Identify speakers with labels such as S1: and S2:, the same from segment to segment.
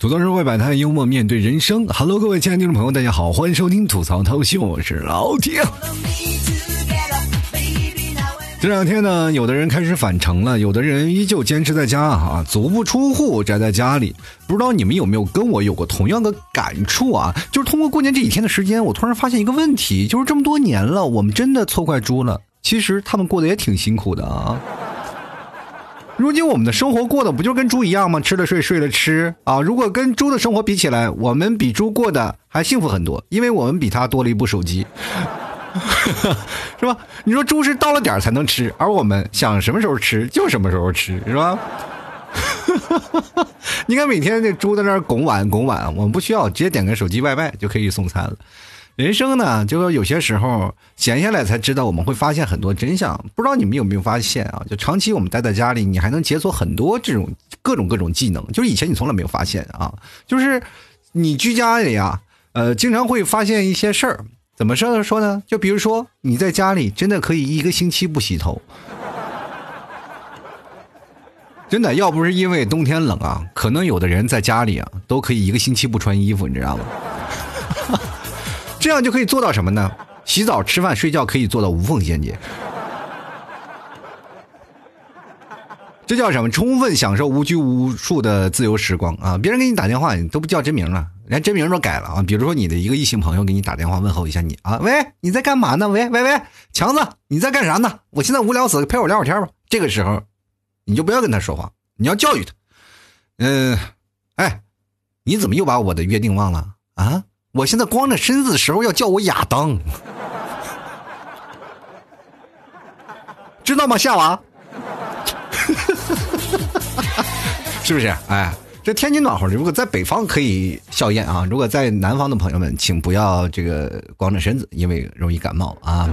S1: 吐槽社会百态，幽默面对人生。Hello，各位亲爱的听众朋友，大家好，欢迎收听吐槽涛秀，我是老铁。这两天呢，有的人开始返程了，有的人依旧坚持在家啊，足不出户，宅在家里。不知道你们有没有跟我有过同样的感触啊？就是通过过年这几天的时间，我突然发现一个问题，就是这么多年了，我们真的错怪猪了。其实他们过得也挺辛苦的啊。如今我们的生活过的不就跟猪一样吗？吃了睡，睡了吃啊！如果跟猪的生活比起来，我们比猪过得还幸福很多，因为我们比他多了一部手机，是吧？你说猪是到了点才能吃，而我们想什么时候吃就什么时候吃，是吧？你看每天那猪在那儿拱碗拱碗，我们不需要，直接点个手机外卖就可以送餐了。人生呢，就说有些时候闲下来才知道，我们会发现很多真相。不知道你们有没有发现啊？就长期我们待在家里，你还能解锁很多这种各种各种技能，就是以前你从来没有发现啊。就是你居家里啊，呃，经常会发现一些事儿。怎么说说呢？就比如说你在家里真的可以一个星期不洗头，真的要不是因为冬天冷啊，可能有的人在家里啊都可以一个星期不穿衣服，你知道吗？这样就可以做到什么呢？洗澡、吃饭、睡觉可以做到无缝衔接，这叫什么？充分享受无拘无束的自由时光啊！别人给你打电话，你都不叫真名了，连真名都改了啊！比如说你的一个异性朋友给你打电话问候一下你啊，喂，你在干嘛呢？喂喂喂，强子，你在干啥呢？我现在无聊死，陪我聊会天吧。这个时候，你就不要跟他说话，你要教育他。嗯，哎，你怎么又把我的约定忘了啊？我现在光着身子的时候要叫我亚当，知道吗，夏娃？是不是？哎，这天气暖和，如果在北方可以笑艳啊，如果在南方的朋友们，请不要这个光着身子，因为容易感冒啊。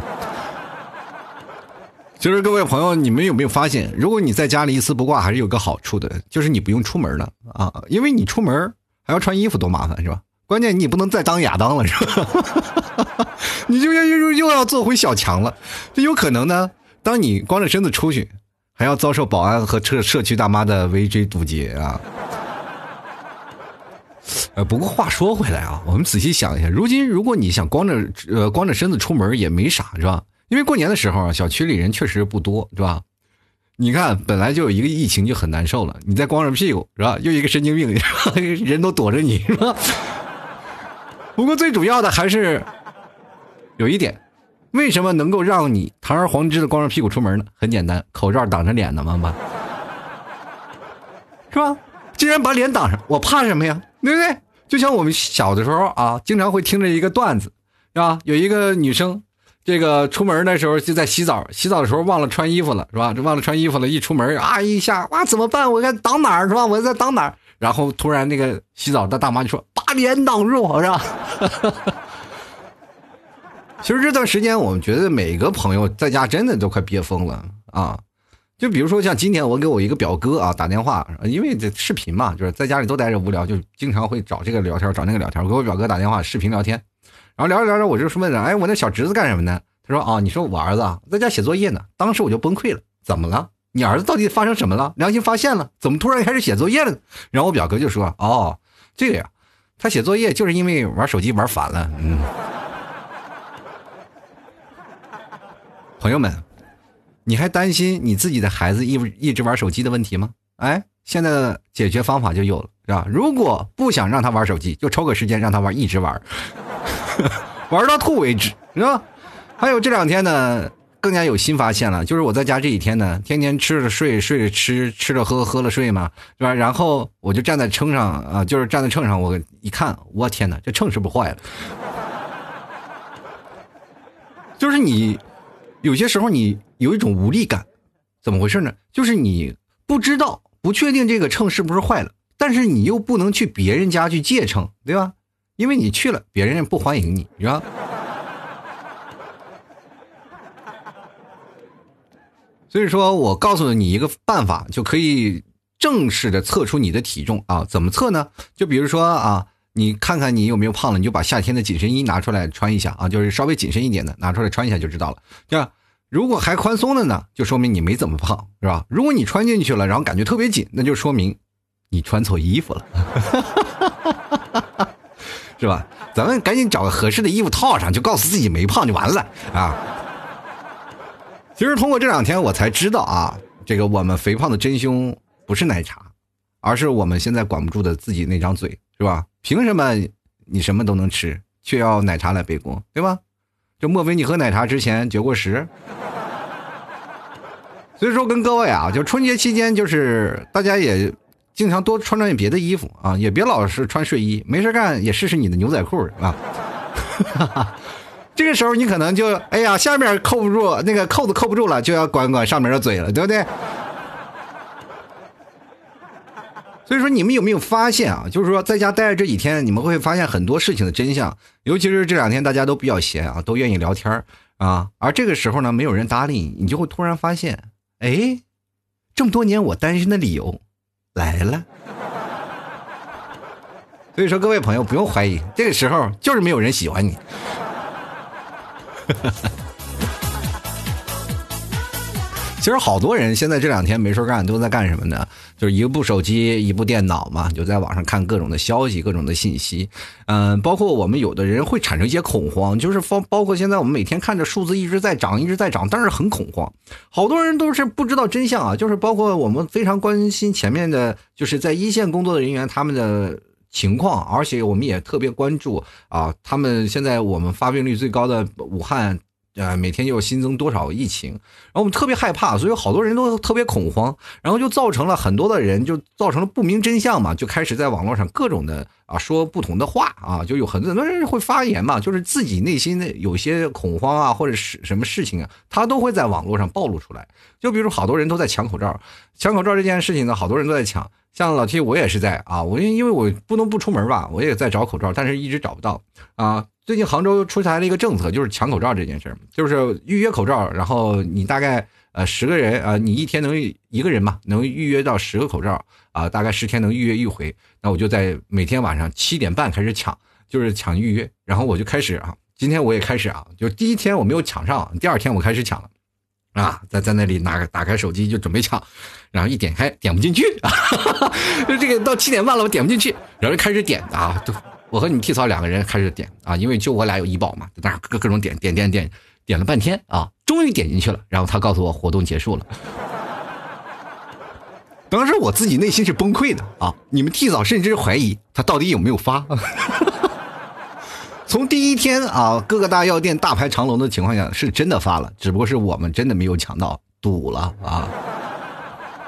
S1: 就是各位朋友，你们有没有发现，如果你在家里一丝不挂，还是有个好处的，就是你不用出门了啊，因为你出门还要穿衣服，多麻烦，是吧？关键你不能再当亚当了，是吧？你就又又又要做回小强了，这有可能呢。当你光着身子出去，还要遭受保安和社社区大妈的围追堵截啊。呃，不过话说回来啊，我们仔细想一下，如今如果你想光着呃光着身子出门也没啥，是吧？因为过年的时候啊，小区里人确实不多，是吧？你看，本来就有一个疫情就很难受了，你再光着屁股，是吧？又一个神经病，人都躲着你，是吧？不过最主要的还是有一点，为什么能够让你堂而皇之的光着屁股出门呢？很简单，口罩挡着脸呢妈妈，是吧？既然把脸挡上，我怕什么呀？对不对？就像我们小的时候啊，经常会听着一个段子，是吧？有一个女生，这个出门的时候就在洗澡，洗澡的时候忘了穿衣服了，是吧？这忘了穿衣服了，一出门啊一下，哇，怎么办？我该挡哪儿是吧？我在挡哪儿？然后突然那个洗澡的大妈就说：“把脸挡住，是吧？”其实这段时间，我们觉得每个朋友在家真的都快憋疯了啊！就比如说像今天，我给我一个表哥啊打电话，因为这视频嘛，就是在家里都待着无聊，就经常会找这个聊天，找那个聊天。我给我表哥打电话视频聊天，然后聊着聊着，我就说问哎，我那小侄子干什么呢？他说啊，你说我儿子，在家写作业呢。当时我就崩溃了，怎么了？你儿子到底发生什么了？良心发现了，怎么突然开始写作业了？然后我表哥就说：“哦，这个呀，他写作业就是因为玩手机玩烦了。”嗯，朋友们，你还担心你自己的孩子一一直玩手机的问题吗？哎，现在的解决方法就有了，是吧？如果不想让他玩手机，就抽个时间让他玩，一直玩，玩到吐为止，是吧？还有这两天呢。更加有新发现了，就是我在家这几天呢，天天吃着睡，睡着吃，吃着喝，喝了睡嘛，是吧？然后我就站在秤上啊，就是站在秤上，我一看，我天哪，这秤是不是坏了？就是你有些时候你有一种无力感，怎么回事呢？就是你不知道、不确定这个秤是不是坏了，但是你又不能去别人家去借秤，对吧？因为你去了，别人不欢迎你，是吧？所以说我告诉你一个办法，就可以正式的测出你的体重啊？怎么测呢？就比如说啊，你看看你有没有胖了，你就把夏天的紧身衣拿出来穿一下啊，就是稍微紧身一点的拿出来穿一下就知道了。对吧？如果还宽松的呢，就说明你没怎么胖，是吧？如果你穿进去了，然后感觉特别紧，那就说明你穿错衣服了，是吧？咱们赶紧找个合适的衣服套上，就告诉自己没胖就完了啊。其实通过这两天我才知道啊，这个我们肥胖的真凶不是奶茶，而是我们现在管不住的自己那张嘴，是吧？凭什么你什么都能吃，却要奶茶来背锅，对吧？就莫非你喝奶茶之前绝过食？所以说，跟各位啊，就春节期间，就是大家也经常多穿穿别的衣服啊，也别老是穿睡衣，没事干也试试你的牛仔裤啊。这个时候你可能就哎呀，下面扣不住，那个扣子扣不住了，就要管管上面的嘴了，对不对？所以说，你们有没有发现啊？就是说，在家待着这几天，你们会发现很多事情的真相，尤其是这两天大家都比较闲啊，都愿意聊天啊，而这个时候呢，没有人搭理你，你就会突然发现。哎，这么多年我单身的理由来了，所以说各位朋友不用怀疑，这个时候就是没有人喜欢你。其实好多人现在这两天没事干，都在干什么呢？就是一部手机，一部电脑嘛，就在网上看各种的消息，各种的信息。嗯，包括我们有的人会产生一些恐慌，就是包包括现在我们每天看着数字一直在涨，一直在涨，但是很恐慌。好多人都是不知道真相啊，就是包括我们非常关心前面的，就是在一线工作的人员他们的情况，而且我们也特别关注啊，他们现在我们发病率最高的武汉。呃，每天又新增多少疫情，然后我们特别害怕，所以好多人都特别恐慌，然后就造成了很多的人就造成了不明真相嘛，就开始在网络上各种的啊说不同的话啊，就有很多很多人会发言嘛，就是自己内心的有些恐慌啊，或者是什么事情啊，他都会在网络上暴露出来。就比如好多人都在抢口罩，抢口罩这件事情呢，好多人都在抢，像老 T 我也是在啊，我因因为我不能不出门吧，我也在找口罩，但是一直找不到啊。最近杭州出台了一个政策，就是抢口罩这件事儿，就是预约口罩，然后你大概呃十个人啊，你一天能一个人嘛，能预约到十个口罩啊，大概十天能预约一回。那我就在每天晚上七点半开始抢，就是抢预约，然后我就开始啊，今天我也开始啊，就第一天我没有抢上，第二天我开始抢了，啊，在在那里拿打开手机就准备抢，然后一点开点不进去，就这个到七点半了我点不进去，然后就开始点啊都。我和你们 T 嫂两个人开始点啊，因为就我俩有医保嘛，在那各各种点点点点，点了半天啊，终于点进去了。然后他告诉我活动结束了，当时我自己内心是崩溃的啊！你们替嫂甚至怀疑他到底有没有发。从第一天啊，各个大药店大排长龙的情况下，是真的发了，只不过是我们真的没有抢到，堵了啊。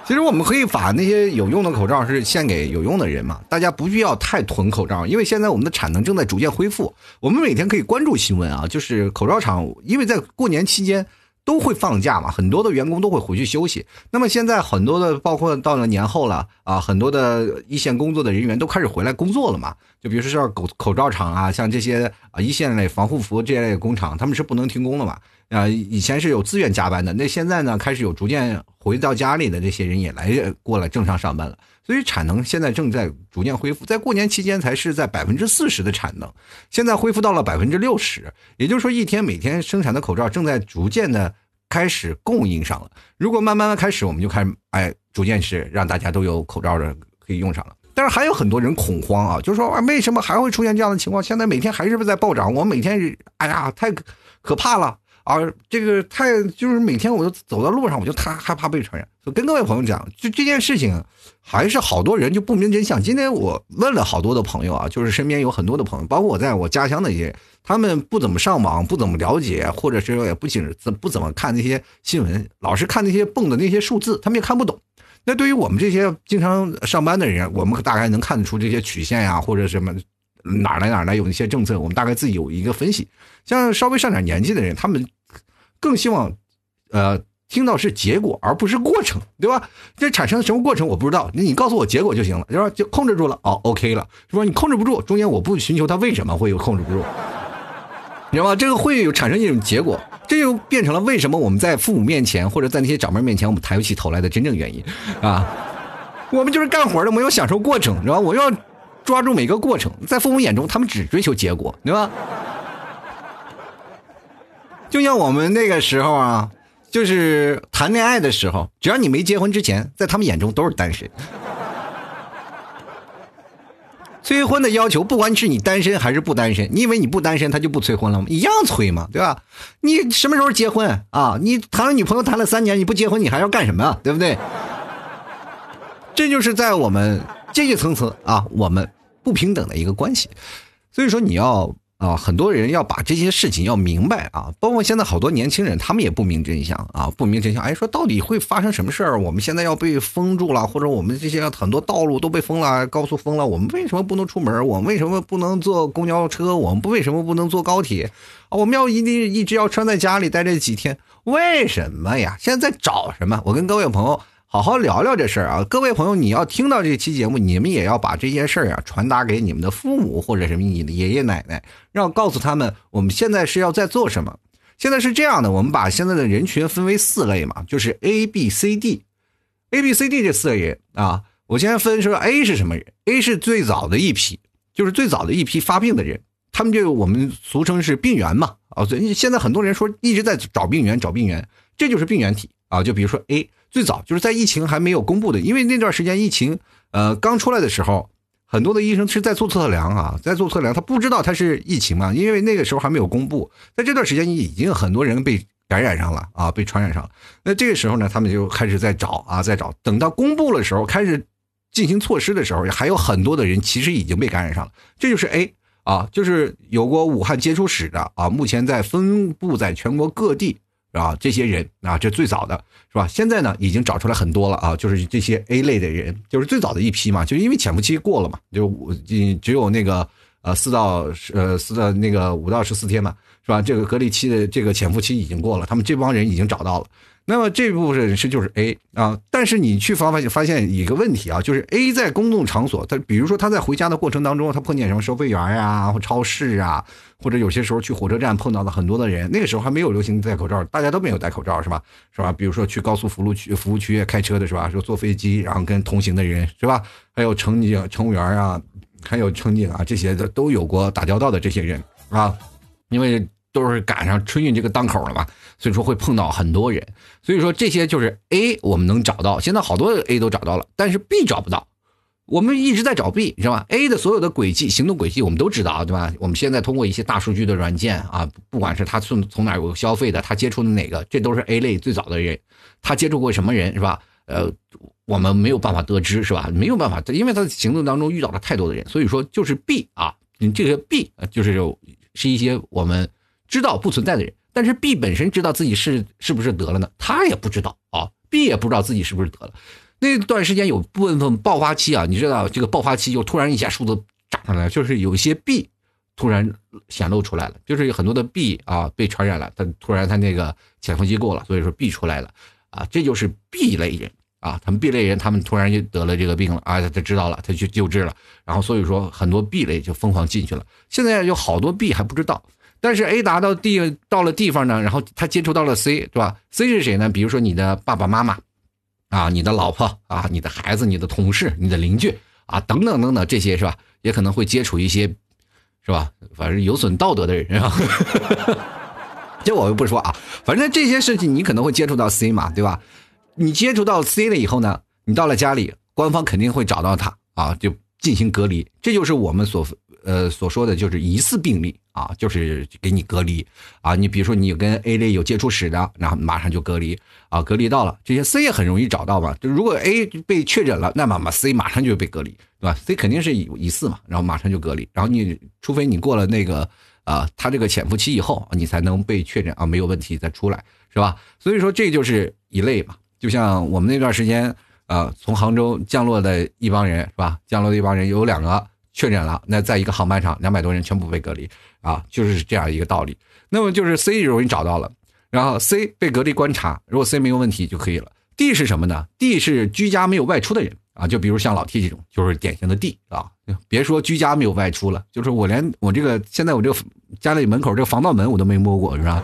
S1: 其实我们可以把那些有用的口罩是献给有用的人嘛，大家不需要太囤口罩，因为现在我们的产能正在逐渐恢复。我们每天可以关注新闻啊，就是口罩厂，因为在过年期间都会放假嘛，很多的员工都会回去休息。那么现在很多的，包括到了年后了啊，很多的一线工作的人员都开始回来工作了嘛。就比如说像口口罩厂啊，像这些啊一线类防护服这类工厂，他们是不能停工了嘛。啊，以前是有自愿加班的，那现在呢，开始有逐渐回到家里的这些人也来过来正常上班了，所以产能现在正在逐渐恢复，在过年期间才是在百分之四十的产能，现在恢复到了百分之六十，也就是说一天每天生产的口罩正在逐渐的开始供应上了。如果慢慢的开始，我们就开始哎，逐渐是让大家都有口罩的可以用上了。但是还有很多人恐慌啊，就是说，为什么还会出现这样的情况？现在每天还是不是在暴涨？我每天哎呀，太可怕了。啊，这个太就是每天我都走到路上，我就太害怕被传染。跟各位朋友讲，就这件事情，还是好多人就不明真相。今天我问了好多的朋友啊，就是身边有很多的朋友，包括我在我家乡的一些，他们不怎么上网，不怎么了解，或者是也不仅怎不怎么看那些新闻，老是看那些蹦的那些数字，他们也看不懂。那对于我们这些经常上班的人，我们大概能看得出这些曲线呀，或者什么。哪来哪来有那些政策，我们大概自己有一个分析。像稍微上点年纪的人，他们更希望，呃，听到是结果而不是过程，对吧？这产生什么过程我不知道，那你告诉我结果就行了，是吧？就控制住了，哦，OK 了，是吧？你控制不住，中间我不寻求他为什么会有控制不住，你知道吗？这个会有产生一种结果，这就变成了为什么我们在父母面前或者在那些长辈面前我们抬不起头来的真正原因啊。我们就是干活的，没有享受过程，知道吧？我要抓住每个过程，在父母眼中，他们只追求结果，对吧？就像我们那个时候啊，就是谈恋爱的时候，只要你没结婚之前，在他们眼中都是单身。催婚的要求，不管是你单身还是不单身，你以为你不单身他就不催婚了吗？一样催嘛，对吧？你什么时候结婚啊？你谈了女朋友谈了三年，你不结婚你还要干什么啊？对不对？这就是在我们阶级层次啊，我们不平等的一个关系。所以说你要。啊，很多人要把这些事情要明白啊，包括现在好多年轻人，他们也不明真相啊，不明真相。哎，说到底会发生什么事儿？我们现在要被封住了，或者我们这些很多道路都被封了，高速封了，我们为什么不能出门？我们为什么不能坐公交车？我们不为什么不能坐高铁？啊，我们要一定一直要穿在家里待这几天？为什么呀？现在在找什么？我跟各位朋友。好好聊聊这事儿啊，各位朋友，你要听到这期节目，你们也要把这件事儿啊传达给你们的父母或者什么你的爷爷奶奶，让告诉他们我们现在是要在做什么。现在是这样的，我们把现在的人群分为四类嘛，就是 A B C D，A B C D 这四类人啊。我先分说 A 是什么人？A 是最早的一批，就是最早的一批发病的人，他们就我们俗称是病源嘛。啊，所以现在很多人说一直在找病源，找病源，这就是病原体啊。就比如说 A。最早就是在疫情还没有公布的，因为那段时间疫情，呃，刚出来的时候，很多的医生是在做测量啊，在做测量，他不知道他是疫情嘛，因为那个时候还没有公布，在这段时间已经很多人被感染上了啊，被传染上了。那这个时候呢，他们就开始在找啊，在找，等到公布的时候，开始进行措施的时候，还有很多的人其实已经被感染上了。这就是 A 啊，就是有过武汉接触史的啊，目前在分布在全国各地。啊，这些人啊，这最早的是吧？现在呢，已经找出来很多了啊，就是这些 A 类的人，就是最早的一批嘛，就因为潜伏期过了嘛，就只只有那个呃四到呃四到那个五到十四天嘛，是吧？这个隔离期的这个潜伏期已经过了，他们这帮人已经找到了。那么这部分人是就是 A 啊，但是你去发发发现一个问题啊，就是 A 在公共场所，他比如说他在回家的过程当中，他碰见什么收费员呀，或超市啊，或者有些时候去火车站碰到了很多的人，那个时候还没有流行戴口罩，大家都没有戴口罩是吧？是吧？比如说去高速服务区服务区开车的是吧？说坐飞机然后跟同行的人是吧？还有乘警乘务员啊，还有乘警啊，这些的都有过打交道的这些人啊，因为。都是赶上春运这个档口了嘛，所以说会碰到很多人，所以说这些就是 A 我们能找到，现在好多 A 都找到了，但是 B 找不到，我们一直在找 B 是吧？A 的所有的轨迹、行动轨迹我们都知道对吧？我们现在通过一些大数据的软件啊，不管是他从从哪有消费的，他接触的哪个，这都是 A 类最早的人，他接触过什么人是吧？呃，我们没有办法得知是吧？没有办法，因为他的行动当中遇到了太多的人，所以说就是 B 啊，你这个 B 就是是一些我们。知道不存在的人，但是 B 本身知道自己是是不是得了呢？他也不知道啊，B 也不知道自己是不是得了。那段时间有部分爆发期啊，你知道这个爆发期就突然一下数字涨上来，就是有一些 B 突然显露出来了，就是有很多的 B 啊被传染了，他突然他那个潜伏期过了，所以说 B 出来了啊，这就是 B 类人啊，他们 B 类人他们突然就得了这个病了啊，他知道了，他去救治了，然后所以说很多 B 类就疯狂进去了，现在有好多 B 还不知道。但是 A 达到地到了地方呢，然后他接触到了 C，对吧？C 是谁呢？比如说你的爸爸妈妈，啊，你的老婆啊，你的孩子，你的同事，你的邻居啊，等等等等，这些是吧？也可能会接触一些，是吧？反正有损道德的人啊。这我就不说啊，反正这些事情你可能会接触到 C 嘛，对吧？你接触到 C 了以后呢，你到了家里，官方肯定会找到他啊，就进行隔离。这就是我们所。呃，所说的就是疑似病例啊，就是给你隔离啊。你比如说你跟 A 类有接触史的，然后马上就隔离啊，隔离到了。这些 C 也很容易找到嘛，就如果 A 被确诊了，那么嘛 C 马上就被隔离，对吧？C 肯定是疑疑似嘛，然后马上就隔离。然后你除非你过了那个啊，他这个潜伏期以后，你才能被确诊啊，没有问题再出来，是吧？所以说这就是一类嘛。就像我们那段时间啊，从杭州降落的一帮人，是吧？降落的一帮人有两个。确诊了，那在一个航班上，两百多人全部被隔离啊，就是这样一个道理。那么就是 C 容易找到了，然后 C 被隔离观察，如果 C 没有问题就可以了。D 是什么呢？D 是居家没有外出的人啊，就比如像老 T 这种，就是典型的 D 啊。别说居家没有外出了，就是我连我这个现在我这个家里门口这个防盗门我都没摸过，是吧？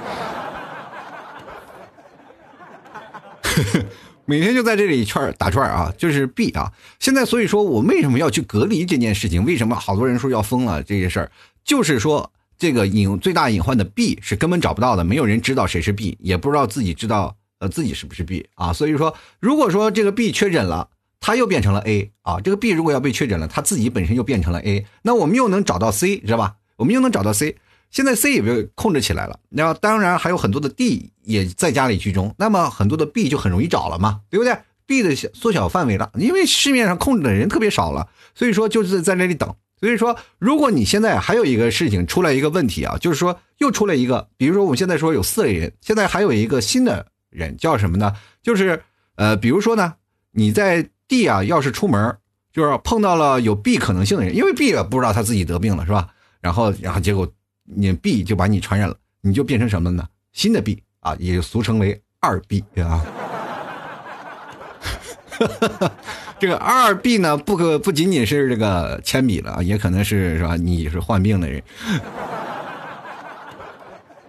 S1: 每天就在这里串打串啊，就是 B 啊。现在所以说我为什么要去隔离这件事情？为什么好多人说要封了这件事儿？就是说这个隐最大隐患的 B 是根本找不到的，没有人知道谁是 B，也不知道自己知道呃自己是不是 B 啊。所以说，如果说这个 B 确诊了，他又变成了 A 啊。这个 B 如果要被确诊了，他自己本身又变成了 A，那我们又能找到 C，知道吧？我们又能找到 C。现在 C 也被控制起来了，那当然还有很多的 D 也在家里居中，那么很多的 B 就很容易找了嘛，对不对？B 的缩小范围了，因为市面上控制的人特别少了，所以说就是在那里等。所以说，如果你现在还有一个事情出来一个问题啊，就是说又出来一个，比如说我们现在说有四类人，现在还有一个新的人叫什么呢？就是呃，比如说呢，你在 D 啊，要是出门就是碰到了有 B 可能性的人，因为 B 也不知道他自己得病了，是吧？然后然后结果。你 B 就把你传染了，你就变成什么呢？新的 B 啊，也俗称为二 B 啊。这个二 B 呢，不可不仅仅是这个铅笔了，也可能是是吧？你是患病的人。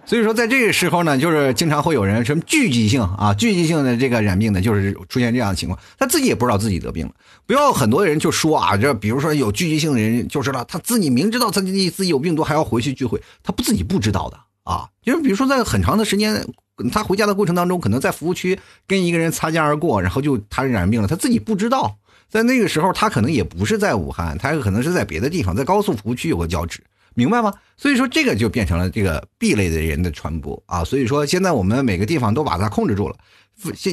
S1: 所以说，在这个时候呢，就是经常会有人什么聚集性啊，聚集性的这个染病的，就是出现这样的情况，他自己也不知道自己得病了。不要很多人就说啊，这比如说有聚集性的人，就是了，他自己明知道自己自己有病毒，还要回去聚会，他不自己不知道的啊。就是比如说在很长的时间，他回家的过程当中，可能在服务区跟一个人擦肩而过，然后就他染病了，他自己不知道。在那个时候，他可能也不是在武汉，他可能是在别的地方，在高速服务区有个交织。明白吗？所以说这个就变成了这个 B 类的人的传播啊。所以说现在我们每个地方都把它控制住了。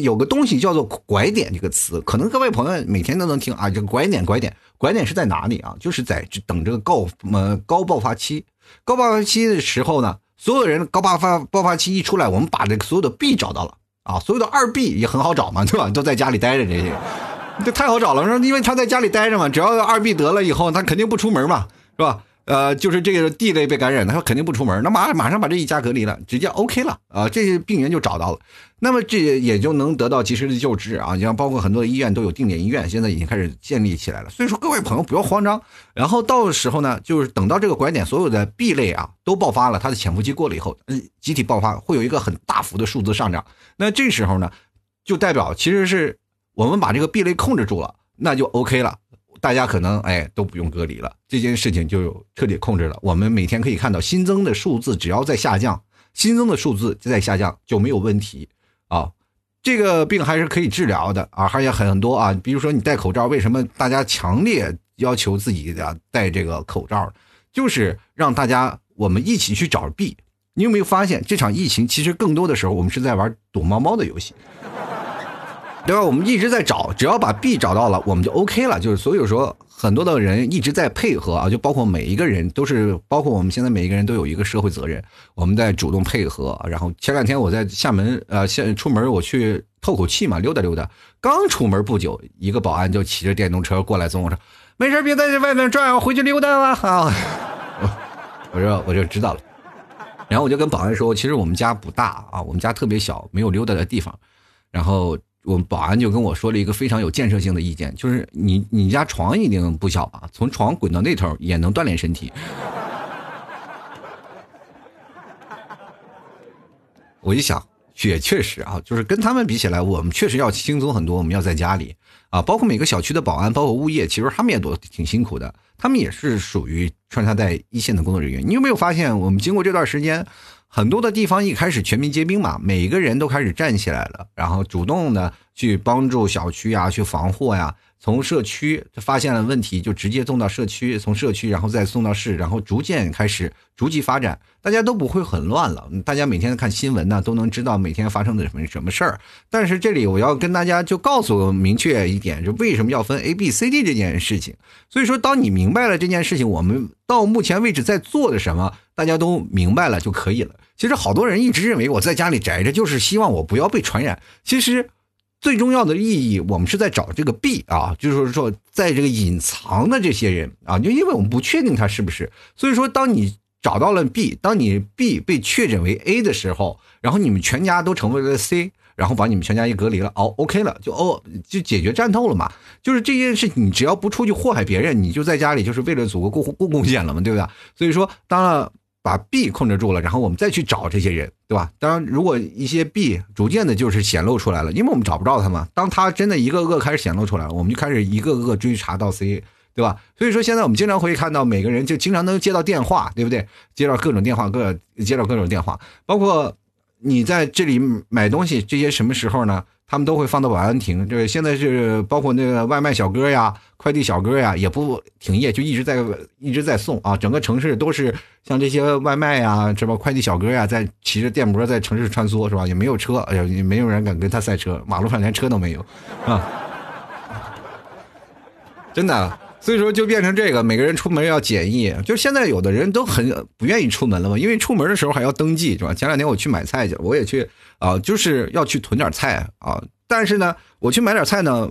S1: 有个东西叫做“拐点”这个词，可能各位朋友每天都能听啊。这个“拐点”，拐点，拐点是在哪里啊？就是在等这个高呃高爆发期。高爆发期的时候呢，所有人高爆发爆发期一出来，我们把这个所有的 B 找到了啊。所有的二 B 也很好找嘛，对吧？都在家里待着这些，这太好找了。因为他在家里待着嘛，只要二 B 得了以后，他肯定不出门嘛，是吧？呃，就是这个地类被感染，他说肯定不出门，那马马上把这一家隔离了，直接 OK 了啊，这些病源就找到了，那么这也就能得到及时的救治啊。你像包括很多的医院都有定点医院，现在已经开始建立起来了。所以说各位朋友不要慌张，然后到时候呢，就是等到这个拐点，所有的 B 类啊都爆发了，它的潜伏期过了以后，嗯，集体爆发会有一个很大幅的数字上涨。那这时候呢，就代表其实是我们把这个 B 类控制住了，那就 OK 了。大家可能哎都不用隔离了，这件事情就彻底控制了。我们每天可以看到新增的数字，只要在下降，新增的数字在下降就没有问题啊。这个病还是可以治疗的啊，还有很多啊，比如说你戴口罩，为什么大家强烈要求自己的戴这个口罩？就是让大家我们一起去找币。你有没有发现这场疫情其实更多的时候我们是在玩躲猫猫的游戏？对吧？我们一直在找，只要把 B 找到了，我们就 OK 了。就是所以说，很多的人一直在配合啊，就包括每一个人都是，包括我们现在每一个人都有一个社会责任，我们在主动配合。然后前两天我在厦门，呃，现出门我去透口气嘛，溜达溜达。刚出门不久，一个保安就骑着电动车过来，跟我说：“没事，别在这外面转，我回去溜达了。”啊，我说我就知道了。然后我就跟保安说：“其实我们家不大啊，我们家特别小，没有溜达的地方。”然后。我们保安就跟我说了一个非常有建设性的意见，就是你你家床一定不小吧？从床滚到那头也能锻炼身体。我一想，也确实啊，就是跟他们比起来，我们确实要轻松很多。我们要在家里啊，包括每个小区的保安，包括物业，其实他们也都挺辛苦的，他们也是属于穿插在一线的工作人员。你有没有发现，我们经过这段时间？很多的地方一开始全民皆兵嘛，每个人都开始站起来了，然后主动的去帮助小区啊，去防护呀。从社区发现了问题，就直接送到社区，从社区然后再送到市，然后逐渐开始逐级发展，大家都不会很乱了。大家每天看新闻呢，都能知道每天发生的什么什么事儿。但是这里我要跟大家就告诉明确一点，就为什么要分 A、B、C、D 这件事情。所以说，当你明白了这件事情，我们到目前为止在做的什么，大家都明白了就可以了。其实好多人一直认为我在家里宅着，就是希望我不要被传染。其实。最重要的意义，我们是在找这个 B 啊，就是说，在这个隐藏的这些人啊，就因为我们不确定他是不是，所以说，当你找到了 B，当你 B 被确诊为 A 的时候，然后你们全家都成为了 C，然后把你们全家一隔离了，哦，OK 了，就哦，就解决战斗了嘛。就是这件事，你只要不出去祸害别人，你就在家里，就是为了祖国贡贡贡献了嘛，对不对？所以说，当了把 B 控制住了，然后我们再去找这些人，对吧？当然，如果一些 B 逐渐的就是显露出来了，因为我们找不着他嘛。当他真的一个个开始显露出来了，我们就开始一个个追查到 C，对吧？所以说现在我们经常会看到每个人就经常能接到电话，对不对？接到各种电话，各接到各种电话，包括你在这里买东西，这些什么时候呢？他们都会放到保安亭，这现在是包括那个外卖小哥呀、快递小哥呀，也不停业，就一直在一直在送啊。整个城市都是像这些外卖呀、什么快递小哥呀，在骑着电摩在城市穿梭，是吧？也没有车，哎呀，也没有人敢跟他赛车，马路上连车都没有，啊，真的。所以说就变成这个，每个人出门要检疫。就现在有的人都很不愿意出门了嘛，因为出门的时候还要登记，是吧？前两天我去买菜去，我也去啊，就是要去囤点菜啊。但是呢，我去买点菜呢，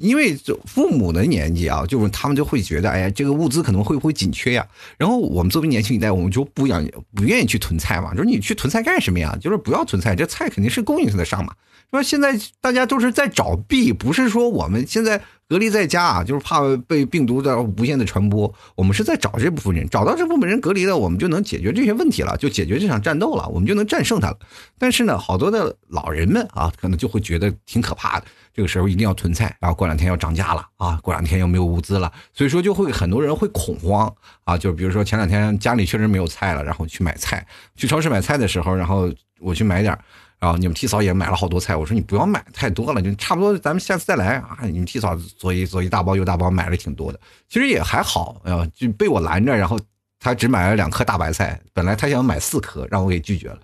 S1: 因为就父母的年纪啊，就是他们就会觉得，哎呀，这个物资可能会不会紧缺呀？然后我们作为年轻一代，我们就不想不愿意去囤菜嘛，就是你去囤菜干什么呀？就是不要囤菜，这菜肯定是供应得上嘛。说现在大家都是在找弊，不是说我们现在隔离在家啊，就是怕被病毒的无限的传播。我们是在找这部分人，找到这部分人隔离了，我们就能解决这些问题了，就解决这场战斗了，我们就能战胜他了。但是呢，好多的老人们啊，可能就会觉得挺可怕的。这个时候一定要囤菜，然后过两天要涨价了啊，过两天又没有物资了，所以说就会很多人会恐慌啊。就比如说前两天家里确实没有菜了，然后去买菜，去超市买菜的时候，然后我去买点。然后你们替嫂也买了好多菜，我说你不要买太多了，就差不多，咱们下次再来啊。你们替嫂做一做一大包又大包，买了挺多的，其实也还好啊，就被我拦着，然后他只买了两颗大白菜，本来他想买四颗，让我给拒绝了。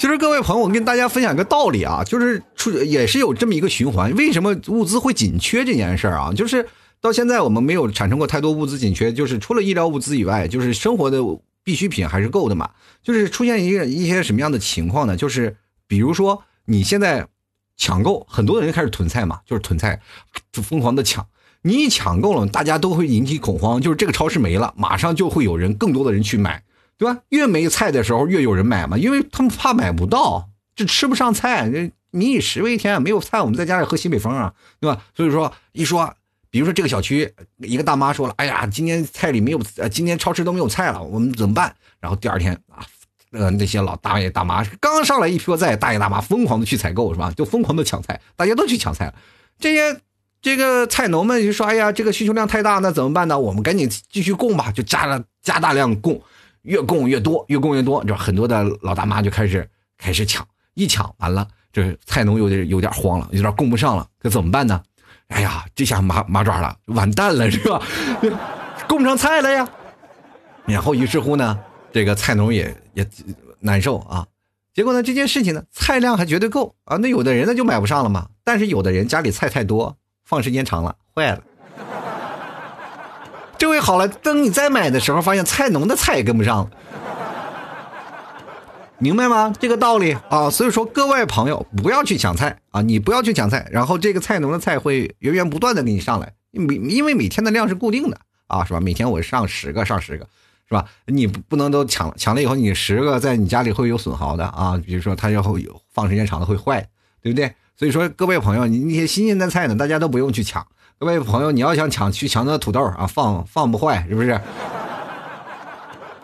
S1: 其实各位朋友，我跟大家分享一个道理啊，就是出也是有这么一个循环，为什么物资会紧缺这件事儿啊？就是到现在我们没有产生过太多物资紧缺，就是除了医疗物资以外，就是生活的。必需品还是够的嘛？就是出现一个一些什么样的情况呢？就是比如说你现在抢购，很多人开始囤菜嘛，就是囤菜，就疯狂的抢。你一抢购了，大家都会引起恐慌，就是这个超市没了，马上就会有人更多的人去买，对吧？越没菜的时候，越有人买嘛，因为他们怕买不到，这吃不上菜。这民以食为天，没有菜，我们在家里喝西北风啊，对吧？所以说一说。比如说这个小区一个大妈说了：“哎呀，今天菜里没有，呃，今天超市都没有菜了，我们怎么办？”然后第二天啊，呃，那些老大爷大妈刚上来一批菜，大爷大妈疯狂的去采购，是吧？就疯狂的抢菜，大家都去抢菜了。这些这个菜农们就说：“哎呀，这个需求量太大，那怎么办呢？我们赶紧继续供吧，就加了加大量供，越供越多，越供越多。就很多的老大妈就开始开始抢，一抢完了，这菜农有点有点慌了，有点供不上了，这怎么办呢？”哎呀，这下麻麻爪了，完蛋了，是吧？供不上菜了呀。然后于是乎呢，这个菜农也也难受啊。结果呢，这件事情呢，菜量还绝对够啊。那有的人呢就买不上了嘛。但是有的人家里菜太多，放时间长了坏了。这回好了，等你再买的时候，发现菜农的菜也跟不上了。明白吗？这个道理啊，所以说各位朋友不要去抢菜啊，你不要去抢菜，然后这个菜农的菜会源源不断的给你上来，每因为每天的量是固定的啊，是吧？每天我上十个，上十个，是吧？你不能都抢抢了以后，你十个在你家里会有损耗的啊，比如说它要会放时间长了会坏，对不对？所以说各位朋友，你那些新鲜的菜呢，大家都不用去抢。各位朋友，你要想抢，去抢那土豆啊，放放不坏，是不是？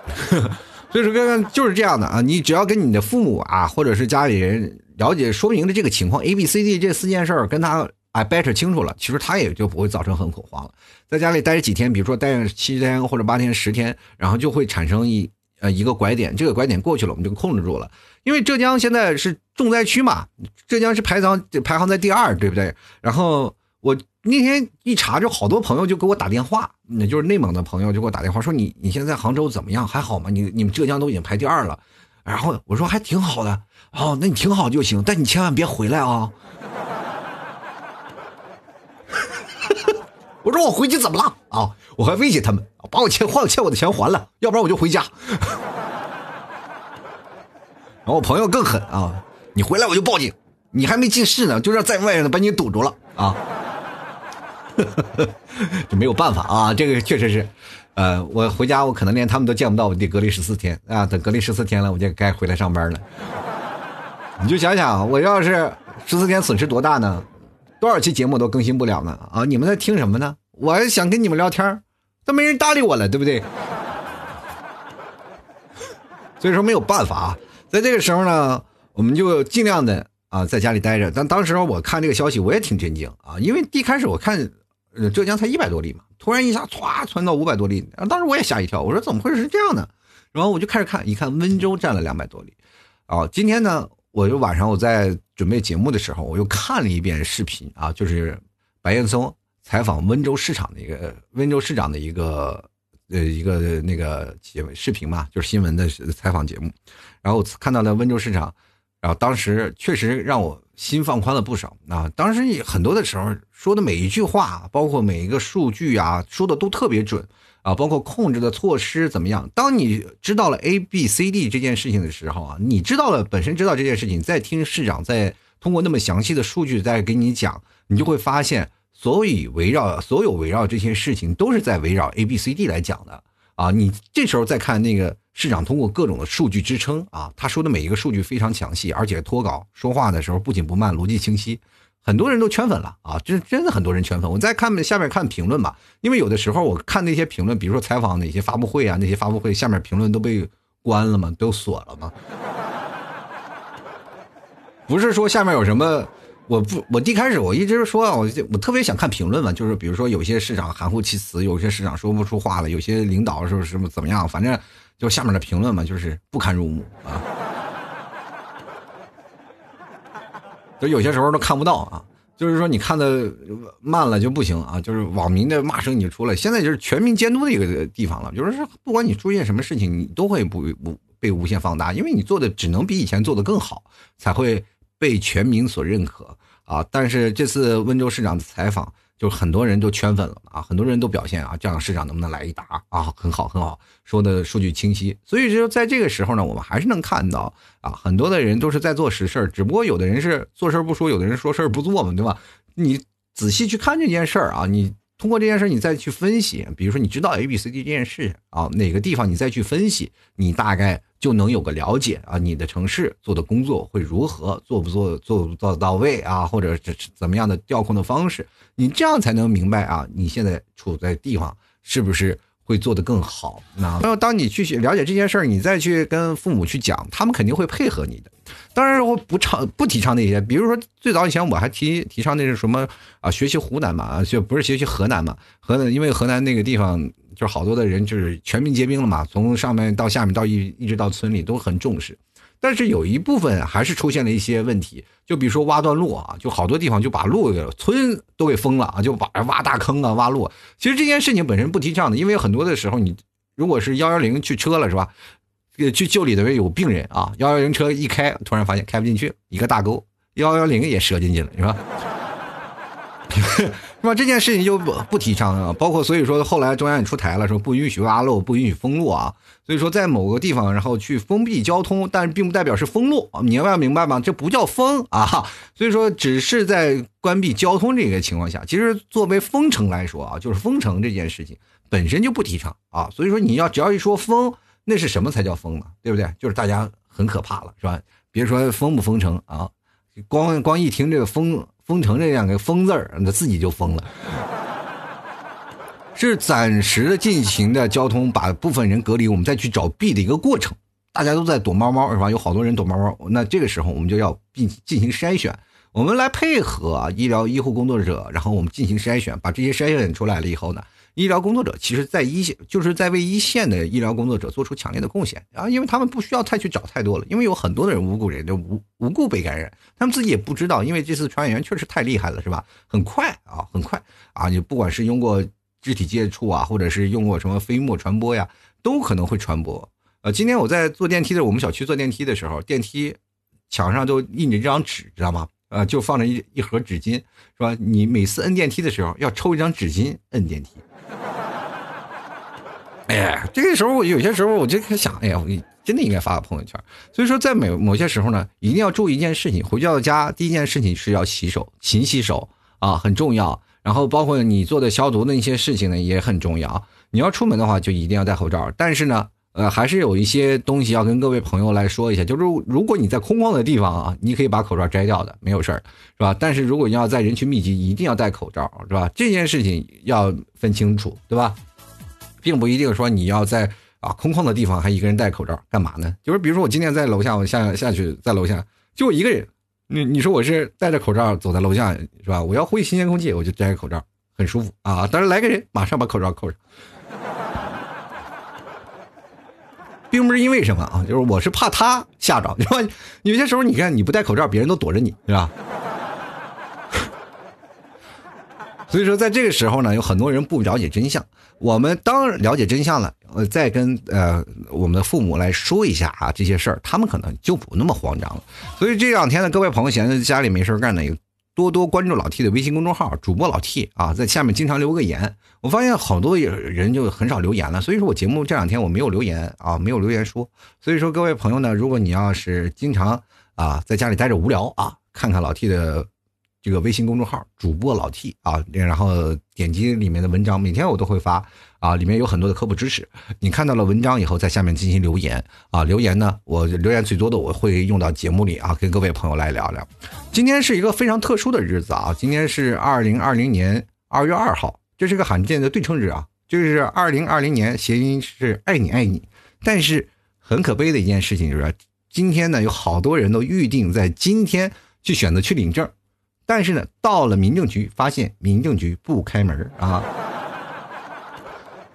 S1: 所以说，哥哥就是这样的啊！你只要跟你的父母啊，或者是家里人了解说明了这个情况，A、B、C、D 这四件事儿，跟他啊掰扯清楚了，其实他也就不会造成很恐慌了。在家里待几天，比如说待七天或者八天、十天，然后就会产生一呃一个拐点，这个拐点过去了，我们就控制住了。因为浙江现在是重灾区嘛，浙江是排行排行在第二，对不对？然后我。那天一查，就好多朋友就给我打电话，那就是内蒙的朋友就给我打电话说：“你你现在杭州怎么样？还好吗？你你们浙江都已经排第二了。”然后我说：“还挺好的。”哦，那你挺好就行，但你千万别回来啊！我说我回去怎么了啊？我还威胁他们，把我欠换欠我的钱还了，要不然我就回家。然后我朋友更狠啊！你回来我就报警，你还没进市呢，就让在外的把你堵住了啊！就没有办法啊，这个确实是，呃，我回家我可能连他们都见不到，我得隔离十四天啊。等隔离十四天了，我就该回来上班了。你就想想，我要是十四天损失多大呢？多少期节目都更新不了呢？啊，你们在听什么呢？我还想跟你们聊天都没人搭理我了，对不对？所以说没有办法啊，在这个时候呢，我们就尽量的啊在家里待着。但当时我看这个消息，我也挺震惊啊，因为一开始我看浙江才一百多例嘛，突然一下歘窜到五百多例，当时我也吓一跳，我说怎么会是这样的？然后我就开始看，一看温州占了两百多例，啊，今天呢，我就晚上我在准备节目的时候，我又看了一遍视频啊，就是白岩松采访温州市场的一个温州市长的一个呃一个那个节目视频嘛，就是新闻的采访节目，然后看到了温州市场，然后当时确实让我心放宽了不少啊，当时很多的时候说的每一句话，包括每一个数据啊，说的都特别准。啊，包括控制的措施怎么样？当你知道了 A、B、C、D 这件事情的时候啊，你知道了本身知道这件事情，再听市长再通过那么详细的数据再给你讲，你就会发现，所以围绕所有围绕这些事情都是在围绕 A、B、C、D 来讲的啊。你这时候再看那个市长通过各种的数据支撑啊，他说的每一个数据非常详细，而且脱稿说话的时候不紧不慢，逻辑清晰。很多人都圈粉了啊！真真的很多人圈粉。我再看下面看评论吧，因为有的时候我看那些评论，比如说采访哪些发布会啊，那些发布会下面评论都被关了吗？都锁了吗？不是说下面有什么，我不，我一开始我一直说啊，我我特别想看评论嘛，就是比如说有些市长含糊其辞，有些市长说不出话了，有些领导是什么怎么样，反正就下面的评论嘛，就是不堪入目啊。就有些时候都看不到啊，就是说你看的慢了就不行啊，就是网民的骂声你就出来。现在就是全民监督的一个地方了，就是不管你出现什么事情，你都会不不被无限放大，因为你做的只能比以前做的更好，才会被全民所认可啊。但是这次温州市长的采访。就很多人都圈粉了啊，很多人都表现啊，这样市场能不能来一打啊？很好，很好，说的数据清晰。所以就，在这个时候呢，我们还是能看到啊，很多的人都是在做实事儿，只不过有的人是做事儿不说，有的人说事儿不做嘛，对吧？你仔细去看这件事儿啊，你。通过这件事，你再去分析，比如说你知道 A、B、C、D 这件事啊，哪个地方你再去分析，你大概就能有个了解啊。你的城市做的工作会如何，做不做，做不做到位啊？或者是怎么样的调控的方式，你这样才能明白啊，你现在处在地方是不是？会做得更好。那然后，当你去了解这件事儿，你再去跟父母去讲，他们肯定会配合你的。当然，我不倡不提倡那些，比如说最早以前我还提提倡那是什么啊，学习湖南嘛，啊，就不是学习河南嘛。河南因为河南那个地方就好多的人就是全民皆兵了嘛，从上面到下面到一一直到村里都很重视。但是有一部分还是出现了一些问题，就比如说挖断路啊，就好多地方就把路给村都给封了啊，就把挖大坑啊、挖路。其实这件事情本身不提倡的，因为很多的时候你如果是幺幺零去车了是吧？去救里头有病人啊，幺幺零车一开，突然发现开不进去，一个大沟，幺幺零也折进去了是吧？是吧？这件事情就不不提倡啊。包括所以说后来中央也出台了，说不允许挖路，不允许封路啊。所以说在某个地方，然后去封闭交通，但是并不代表是封路你要明白吗？这不叫封啊。所以说只是在关闭交通这个情况下，其实作为封城来说啊，就是封城这件事情本身就不提倡啊。所以说你要只要一说封，那是什么才叫封呢？对不对？就是大家很可怕了，是吧？别说封不封城啊，光光一听这个封。封城这两个“封”字儿，那自己就封了。是暂时的进行的交通，把部分人隔离，我们再去找 B 的一个过程。大家都在躲猫猫，是吧？有好多人躲猫猫，那这个时候我们就要进进行筛选，我们来配合医疗医护工作者，然后我们进行筛选，把这些筛选出来了以后呢？医疗工作者其实，在一线就是在为一线的医疗工作者做出强烈的贡献啊，因为他们不需要太去找太多了，因为有很多的人无辜人就无无故被感染，他们自己也不知道，因为这次传染源确实太厉害了，是吧？很快啊，很快啊，你不管是用过肢体接触啊，或者是用过什么飞沫传播呀，都可能会传播。呃，今天我在坐电梯的我们小区坐电梯的时候，电梯墙上都印着一张纸，知道吗？呃，就放着一一盒纸巾，是吧？你每次摁电梯的时候要抽一张纸巾摁电梯。哎呀，这个时候我有些时候我就在想，哎呀，我真的应该发个朋友圈。所以说，在某某些时候呢，一定要注意一件事情：回到家第一件事情是要洗手，勤洗手啊，很重要。然后包括你做的消毒的一些事情呢，也很重要。你要出门的话，就一定要戴口罩。但是呢，呃，还是有一些东西要跟各位朋友来说一下，就是如果你在空旷的地方啊，你可以把口罩摘掉的，没有事儿，是吧？但是如果你要在人群密集，一定要戴口罩，是吧？这件事情要分清楚，对吧？并不一定说你要在啊，空旷的地方还一个人戴口罩，干嘛呢？就是比如说我今天在楼下，我下下去在楼下就我一个人，你你说我是戴着口罩走在楼下是吧？我要呼吸新鲜空气，我就摘口罩，很舒服啊。但是来个人，马上把口罩扣上，并不是因为什么啊，就是我是怕他吓着，是吧？有些时候你看你不戴口罩，别人都躲着你，是吧？所以说，在这个时候呢，有很多人不了解真相。我们当了解真相了，呃，再跟呃我们的父母来说一下啊这些事儿，他们可能就不那么慌张了。所以这两天呢，各位朋友闲在家里没事干呢，也多多关注老 T 的微信公众号，主播老 T 啊，在下面经常留个言。我发现好多人就很少留言了，所以说我节目这两天我没有留言啊，没有留言说。所以说各位朋友呢，如果你要是经常啊在家里待着无聊啊，看看老 T 的。这个微信公众号主播老 T 啊，然后点击里面的文章，每天我都会发啊，里面有很多的科普知识。你看到了文章以后，在下面进行留言啊，留言呢，我留言最多的我会用到节目里啊，跟各位朋友来聊聊。今天是一个非常特殊的日子啊，今天是二零二零年二月二号，这是个罕见的对称日啊，就是二零二零年谐音是爱你爱你，但是很可悲的一件事情就是，今天呢有好多人都预定在今天去选择去领证。但是呢，到了民政局，发现民政局不开门啊。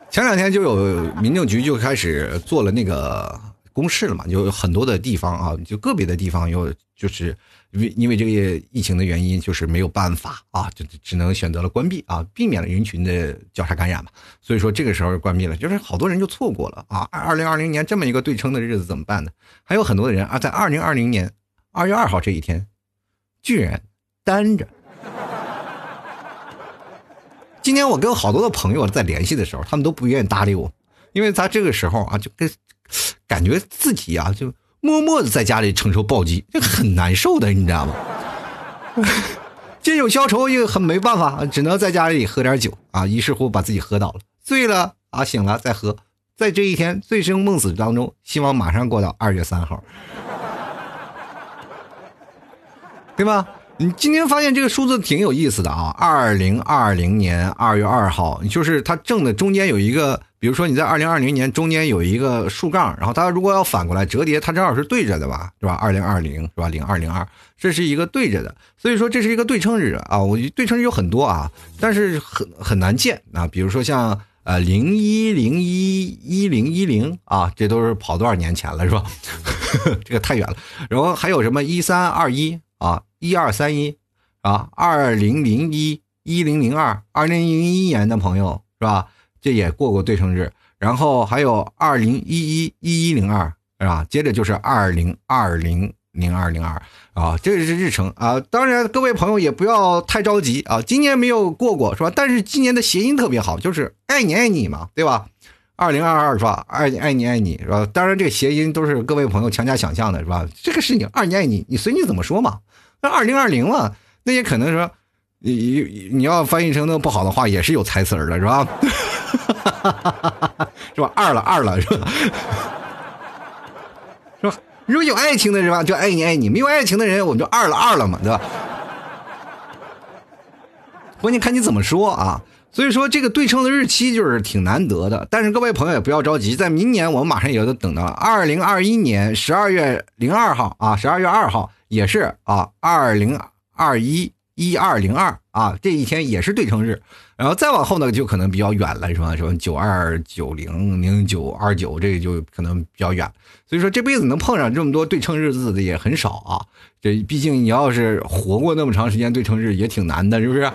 S1: 前两天就有民政局就开始做了那个公示了嘛，就有很多的地方啊，就个别的地方有就是因为因为这个疫情的原因，就是没有办法啊，就只能选择了关闭啊，避免了人群的交叉感染嘛。所以说这个时候关闭了，就是好多人就错过了啊。二零二零年这么一个对称的日子怎么办呢？还有很多的人啊，在二零二零年二月二号这一天，居然。单着。今天我跟好多的朋友在联系的时候，他们都不愿意搭理我，因为他这个时候啊，就跟感觉自己啊，就默默的在家里承受暴击，这很难受的，你知道吗？借酒消愁又很没办法，只能在家里喝点酒啊，于是乎把自己喝倒了，醉了啊，醒了再喝，在这一天醉生梦死当中，希望马上过到二月三号，对吧？你今天发现这个数字挺有意思的啊，二零二零年二月二号，就是它正的中间有一个，比如说你在二零二零年中间有一个竖杠，然后它如果要反过来折叠，它正好是对着的吧，是吧？二零二零是吧？零二零二，这是一个对着的，所以说这是一个对称日啊。我对称日有很多啊，但是很很难见啊。比如说像呃零一零一一零一零啊，这都是跑多少年前了是吧？这个太远了。然后还有什么一三二一啊？一二三一，啊，二零零一一零零二，二零零一年的朋友是吧？这也过过对称日，然后还有二零一一一一零二，是吧？接着就是二零二零零二零二，啊，这是日程啊。当然，各位朋友也不要太着急啊。今年没有过过是吧？但是今年的谐音特别好，就是爱你爱你嘛，对吧？二零二二是吧？爱爱你爱你是吧？当然，这个谐音都是各位朋友强加想象的是吧？这个事情二你爱你，你随你怎么说嘛。那二零二零嘛，那也可能说，你你要翻译成那不好的话，也是有台词儿的，是吧？是吧？二了二了，是吧？是吧？如果有爱情的人吧，就爱你爱你；没有爱情的人，我们就二了二了嘛，对吧？关键看你怎么说啊。所以说，这个对称的日期就是挺难得的。但是各位朋友也不要着急，在明年我们马上也要等到了二零二一年十二月零二号啊，十二月二号。也是啊，二零二一一二零二啊，这一天也是对称日，然后再往后呢，就可能比较远了，是吧？什么九二九零零九二九，这个就可能比较远。所以说这辈子能碰上这么多对称日子的也很少啊。这毕竟你要是活过那么长时间，对称日也挺难的，是不是？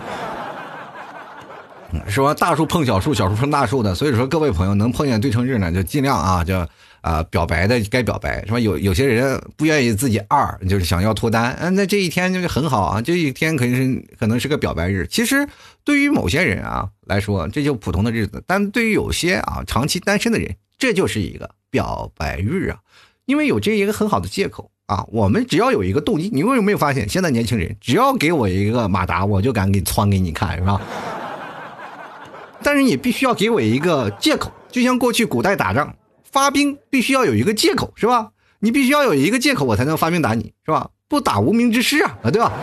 S1: 是 吧？大树碰小树，小树碰大树的。所以说各位朋友能碰见对称日呢，就尽量啊，就。啊，表白的该表白是吧？有有些人不愿意自己二，就是想要脱单，嗯，那这一天就是很好啊，这一天肯定是可能是个表白日。其实对于某些人啊来说，这就普通的日子；但对于有些啊长期单身的人，这就是一个表白日啊，因为有这一个很好的借口啊。我们只要有一个动机，你有没有发现，现在年轻人只要给我一个马达，我就敢给窜给你看，是吧？但是你必须要给我一个借口，就像过去古代打仗。发兵必须要有一个借口，是吧？你必须要有一个借口，我才能发兵打你，是吧？不打无名之师啊，啊，对吧？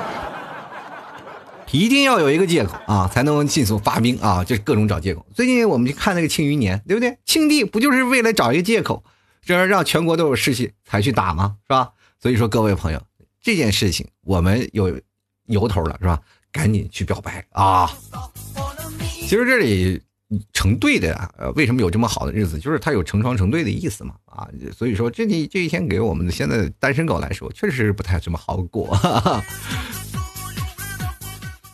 S1: 一定要有一个借口啊，才能迅速发兵啊，就各种找借口。最近我们去看那个庆余年，对不对？庆帝不就是为了找一个借口，这样让全国都有士气才去打吗？是吧？所以说各位朋友，这件事情我们有由头了，是吧？赶紧去表白啊！其实这里。成对的呀，呃，为什么有这么好的日子？就是它有成双成对的意思嘛，啊，所以说这一这一天给我们的现在单身狗来说，确实是不太这么好过。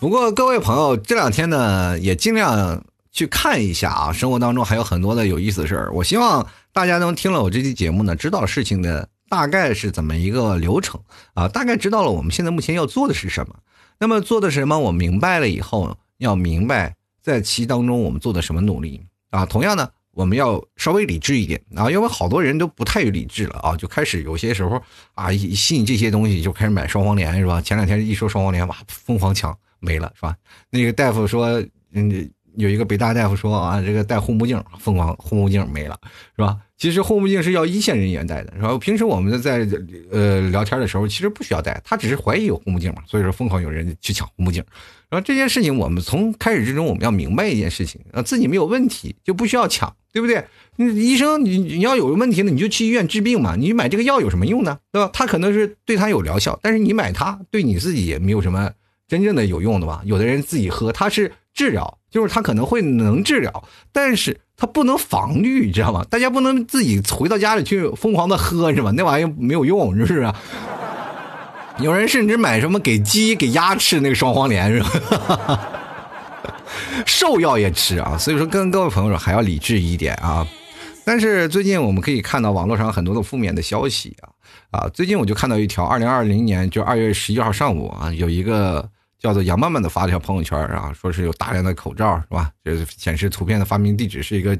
S1: 不过各位朋友，这两天呢，也尽量去看一下啊，生活当中还有很多的有意思的事儿。我希望大家能听了我这期节目呢，知道事情的大概是怎么一个流程啊，大概知道了我们现在目前要做的是什么。那么做的什么，我明白了以后，要明白。在其当中，我们做的什么努力啊？同样呢，我们要稍微理智一点啊，因为好多人都不太理智了啊，就开始有些时候啊，一信这些东西就开始买双黄连是吧？前两天一说双黄连，哇，疯狂抢没了是吧？那个大夫说，嗯，有一个北大大夫说啊，这个戴护目镜，疯狂护目镜没了是吧？其实护目镜是要一线人员戴的，然后平时我们在呃聊天的时候，其实不需要戴，他只是怀疑有护目镜嘛，所以说疯狂有人去抢护目镜。然后这件事情，我们从开始之中，我们要明白一件事情啊，自己没有问题就不需要抢，对不对？医生，你你要有问题呢，你就去医院治病嘛，你买这个药有什么用呢？对吧？他可能是对他有疗效，但是你买它对你自己也没有什么真正的有用的吧？有的人自己喝，他是治疗，就是他可能会能治疗，但是他不能防御，你知道吗？大家不能自己回到家里去疯狂的喝，是吧？那玩意没有用，是不是？有人甚至买什么给鸡、给鸭吃那个双黄连是吧？兽药也吃啊，所以说跟各位朋友说还要理智一点啊。但是最近我们可以看到网络上很多的负面的消息啊啊！最近我就看到一条，二零二零年就二月十一号上午啊，有一个叫做杨曼曼的发了条朋友圈啊，说是有大量的口罩是吧？就是显示图片的发明地址是一个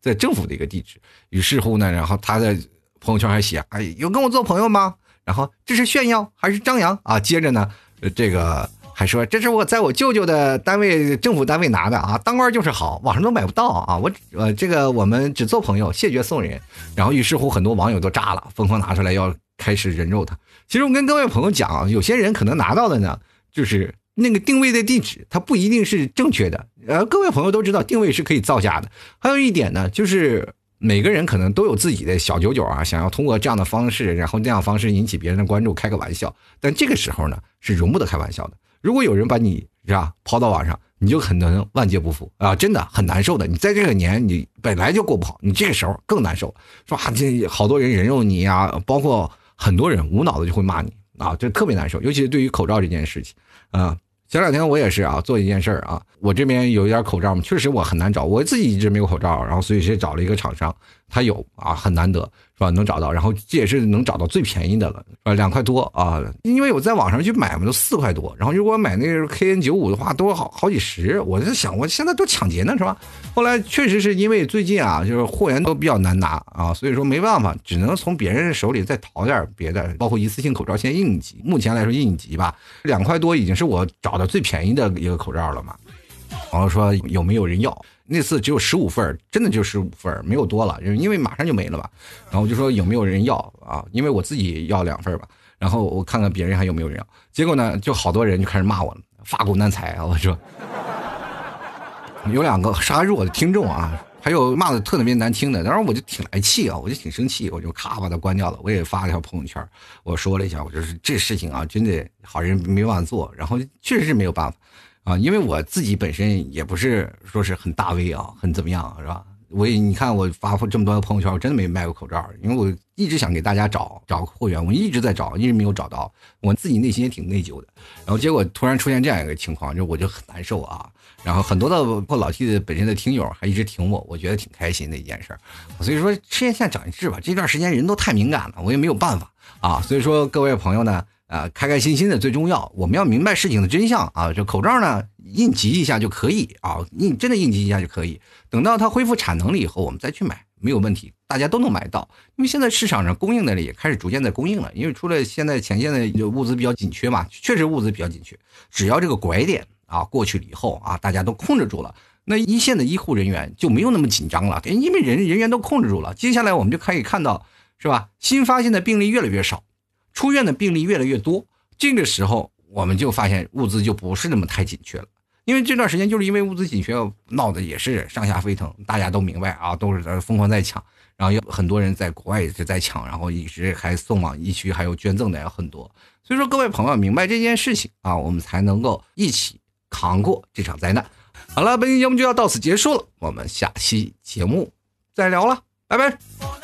S1: 在政府的一个地址。于是乎呢，然后他在朋友圈还写：“哎，有跟我做朋友吗？”然后这是炫耀还是张扬啊？接着呢，这个还说这是我在我舅舅的单位政府单位拿的啊，当官就是好，网上都买不到啊。我呃，这个我们只做朋友，谢绝送人。然后于是乎很多网友都炸了，疯狂拿出来要开始人肉他。其实我跟各位朋友讲，有些人可能拿到的呢，就是那个定位的地址，它不一定是正确的。呃，各位朋友都知道，定位是可以造假的。还有一点呢，就是。每个人可能都有自己的小九九啊，想要通过这样的方式，然后这样方式引起别人的关注，开个玩笑。但这个时候呢，是容不得开玩笑的。如果有人把你是吧抛到网上，你就可能万劫不复啊，真的很难受的。你在这个年，你本来就过不好，你这个时候更难受。说啊，这好多人人肉你呀，包括很多人无脑的就会骂你啊，这特别难受。尤其是对于口罩这件事情啊。前两天我也是啊，做一件事儿啊，我这边有一点口罩嘛，确实我很难找，我自己一直没有口罩，然后所以是找了一个厂商，他有啊，很难得。是吧？能找到，然后这也是能找到最便宜的了，是吧？两块多啊，因为我在网上去买嘛，都四块多。然后如果买那个 KN 九五的话，都好好几十。我在想，我现在都抢劫呢，是吧？后来确实是因为最近啊，就是货源都比较难拿啊，所以说没办法，只能从别人手里再淘点别的，包括一次性口罩，现在应急。目前来说应急吧，两块多已经是我找的最便宜的一个口罩了嘛。然后说有没有人要？那次只有十五份真的就十五份没有多了，因为马上就没了吧。然后我就说有没有人要啊？因为我自己要两份吧，然后我看看别人还有没有人要。结果呢，就好多人就开始骂我了，发狗难财啊！我说，有两个杀入我的听众啊，还有骂的特别难听的，当时我就挺来气啊，我就挺生气，我就咔把它关掉了。我也发了条朋友圈，我说了一下，我就是这事情啊，真的好人没办法做，然后确实是没有办法。啊，因为我自己本身也不是说是很大 V 啊，很怎么样，是吧？我也你看我发这么多朋友圈，我真的没卖过口罩，因为我一直想给大家找找货源，我一直在找，一直没有找到，我自己内心也挺内疚的。然后结果突然出现这样一个情况，就我就很难受啊。然后很多的或老 T 的本身的听友还一直挺我，我觉得挺开心的一件事。所以说吃现在长一智吧，这段时间人都太敏感了，我也没有办法啊。所以说各位朋友呢。啊，开开心心的最重要。我们要明白事情的真相啊！这口罩呢，应急一下就可以啊，应真的应急一下就可以。等到它恢复产能了以后，我们再去买，没有问题，大家都能买到。因为现在市场上供应的也开始逐渐在供应了。因为除了现在前线的物资比较紧缺嘛，确实物资比较紧缺。只要这个拐点啊过去了以后啊，大家都控制住了，那一线的医护人员就没有那么紧张了，因为人人员都控制住了。接下来我们就可以看到，是吧？新发现的病例越来越少。出院的病例越来越多，这个时候我们就发现物资就不是那么太紧缺了。因为这段时间就是因为物资紧缺，闹得也是上下飞腾，大家都明白啊，都是在疯狂在抢，然后有很多人在国外也是在抢，然后一直还送往疫区，还有捐赠的也很多。所以说，各位朋友明白这件事情啊，我们才能够一起扛过这场灾难。好了，本期节目就要到此结束了，我们下期节目再聊了，拜拜。